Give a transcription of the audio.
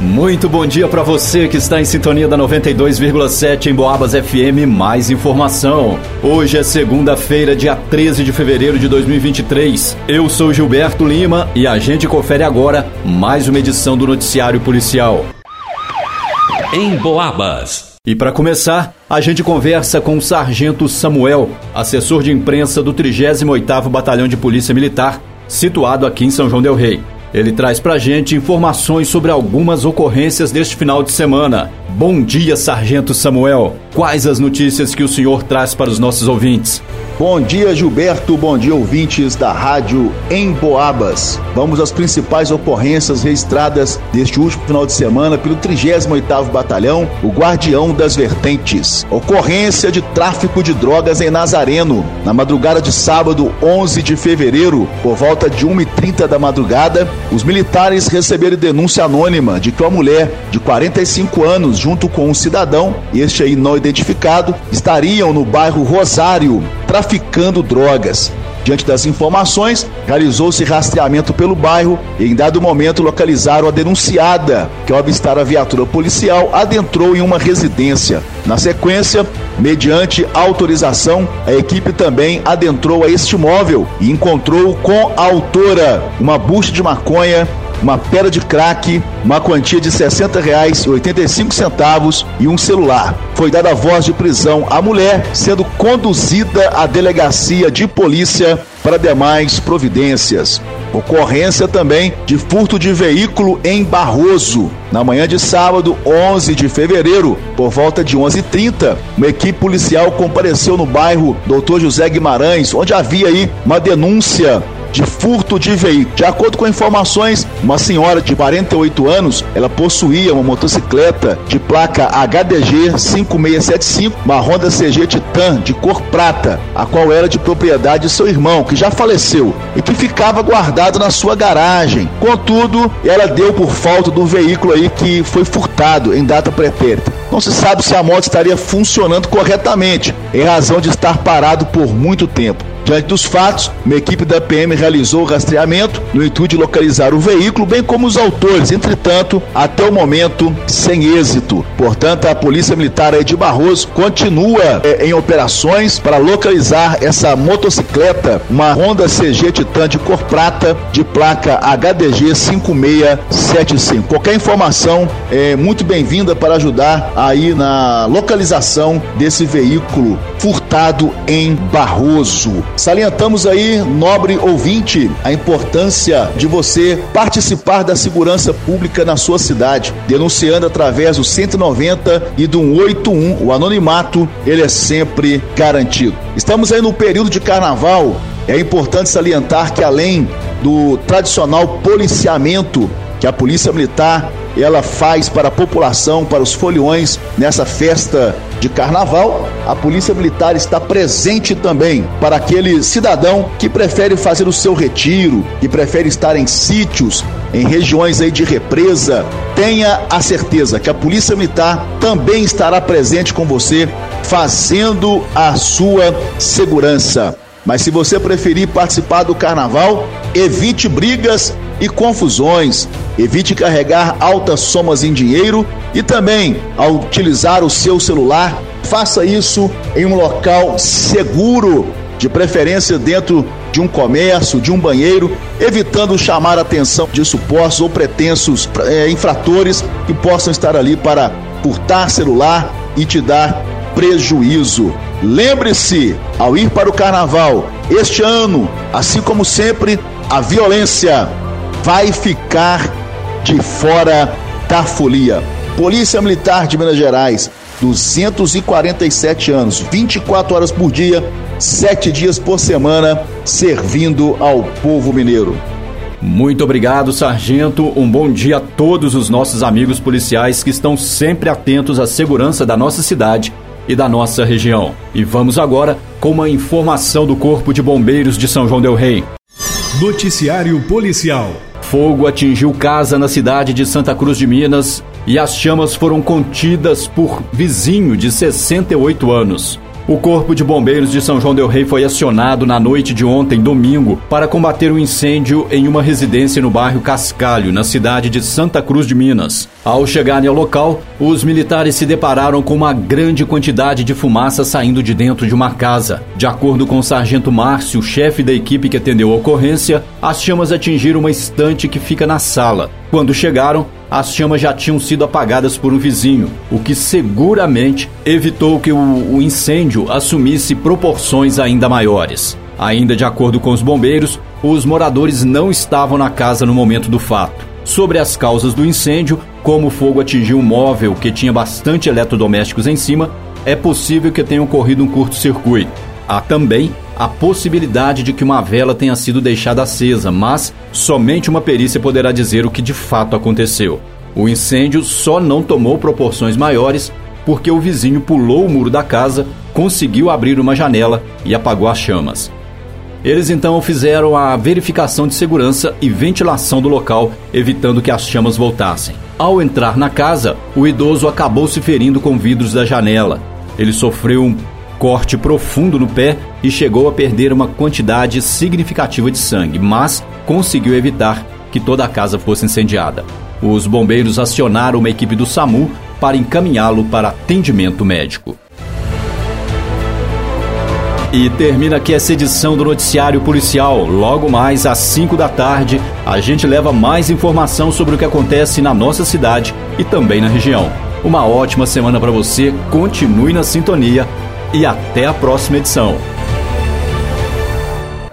Muito bom dia para você que está em sintonia da 92,7 em Boabas FM. Mais informação. Hoje é segunda-feira, dia 13 de fevereiro de 2023. Eu sou Gilberto Lima e a gente confere agora mais uma edição do Noticiário Policial. Em Boabas. E para começar, a gente conversa com o Sargento Samuel, assessor de imprensa do 38º Batalhão de Polícia Militar, situado aqui em São João del Rei. Ele traz pra gente informações sobre algumas ocorrências deste final de semana. Bom dia, Sargento Samuel. Quais as notícias que o senhor traz para os nossos ouvintes? Bom dia, Gilberto. Bom dia, ouvintes da Rádio em Boabas. Vamos às principais ocorrências registradas deste último final de semana pelo 38º Batalhão, o Guardião das Vertentes. Ocorrência de tráfico de drogas em Nazareno. Na madrugada de sábado, 11 de fevereiro, por volta de 1h30 da madrugada, os militares receberam denúncia anônima de que uma mulher de 45 anos, junto com um cidadão, este aí não identificado, estariam no bairro Rosário, traficando drogas. Diante das informações, realizou-se rastreamento pelo bairro e, em dado momento, localizaram a denunciada, que, ao avistar a viatura policial, adentrou em uma residência. Na sequência, mediante autorização, a equipe também adentrou a este imóvel e encontrou com a autora uma bucha de maconha uma pedra de crack, uma quantia de R$ 60,85 e um celular. Foi dada voz de prisão à mulher, sendo conduzida à delegacia de polícia para demais providências. Ocorrência também de furto de veículo em Barroso. Na manhã de sábado, 11 de fevereiro, por volta de 11h30, uma equipe policial compareceu no bairro Doutor José Guimarães, onde havia aí uma denúncia de furto de veículo. De acordo com informações, uma senhora de 48 anos, ela possuía uma motocicleta de placa HDG 5675, uma Honda CG Titan de cor prata, a qual era de propriedade de seu irmão, que já faleceu e que ficava guardado na sua garagem. Contudo, ela deu por falta do veículo aí que foi furtado em data pretérita. Não se sabe se a moto estaria funcionando corretamente, em razão de estar parado por muito tempo. Diante dos fatos, uma equipe da PM realizou o rastreamento no intuito de localizar o veículo, bem como os autores, entretanto, até o momento, sem êxito. Portanto, a Polícia Militar de Barroso continua é, em operações para localizar essa motocicleta, uma Honda CG Titan de cor prata, de placa HDG 5675. Qualquer informação é muito bem-vinda para ajudar aí na localização desse veículo furtado em Barroso. Salientamos aí, nobre ouvinte, a importância de você participar da segurança pública na sua cidade, denunciando através do 190 e do 181. O anonimato, ele é sempre garantido. Estamos aí no período de carnaval. É importante salientar que além do tradicional policiamento que a Polícia Militar ela faz para a população, para os foliões nessa festa de carnaval. A Polícia Militar está presente também para aquele cidadão que prefere fazer o seu retiro, que prefere estar em sítios, em regiões aí de represa. Tenha a certeza que a Polícia Militar também estará presente com você, fazendo a sua segurança. Mas se você preferir participar do carnaval, evite brigas e confusões, evite carregar altas somas em dinheiro e também, ao utilizar o seu celular, faça isso em um local seguro, de preferência dentro de um comércio, de um banheiro, evitando chamar a atenção de supostos ou pretensos é, infratores que possam estar ali para furtar celular e te dar prejuízo. Lembre-se, ao ir para o carnaval, este ano, assim como sempre, a violência vai ficar de fora da folia. Polícia Militar de Minas Gerais, 247 anos, 24 horas por dia, 7 dias por semana, servindo ao povo mineiro. Muito obrigado, sargento. Um bom dia a todos os nossos amigos policiais que estão sempre atentos à segurança da nossa cidade e da nossa região. E vamos agora com uma informação do Corpo de Bombeiros de São João Del Rei. Noticiário Policial. Fogo atingiu casa na cidade de Santa Cruz de Minas e as chamas foram contidas por vizinho de 68 anos. O Corpo de Bombeiros de São João Del Rei foi acionado na noite de ontem, domingo, para combater um incêndio em uma residência no bairro Cascalho, na cidade de Santa Cruz de Minas. Ao chegarem ao local, os militares se depararam com uma grande quantidade de fumaça saindo de dentro de uma casa. De acordo com o sargento Márcio, chefe da equipe que atendeu a ocorrência, as chamas atingiram uma estante que fica na sala. Quando chegaram, as chamas já tinham sido apagadas por um vizinho, o que seguramente evitou que o, o incêndio assumisse proporções ainda maiores. Ainda de acordo com os bombeiros, os moradores não estavam na casa no momento do fato. Sobre as causas do incêndio, como o fogo atingiu um móvel que tinha bastante eletrodomésticos em cima, é possível que tenha ocorrido um curto-circuito. Há também a possibilidade de que uma vela tenha sido deixada acesa, mas somente uma perícia poderá dizer o que de fato aconteceu. O incêndio só não tomou proporções maiores porque o vizinho pulou o muro da casa, conseguiu abrir uma janela e apagou as chamas. Eles então fizeram a verificação de segurança e ventilação do local, evitando que as chamas voltassem. Ao entrar na casa, o idoso acabou se ferindo com vidros da janela. Ele sofreu um corte profundo no pé e chegou a perder uma quantidade significativa de sangue, mas conseguiu evitar que toda a casa fosse incendiada. Os bombeiros acionaram uma equipe do SAMU para encaminhá-lo para atendimento médico. E termina aqui essa edição do Noticiário Policial. Logo mais às 5 da tarde, a gente leva mais informação sobre o que acontece na nossa cidade e também na região. Uma ótima semana para você, continue na sintonia e até a próxima edição.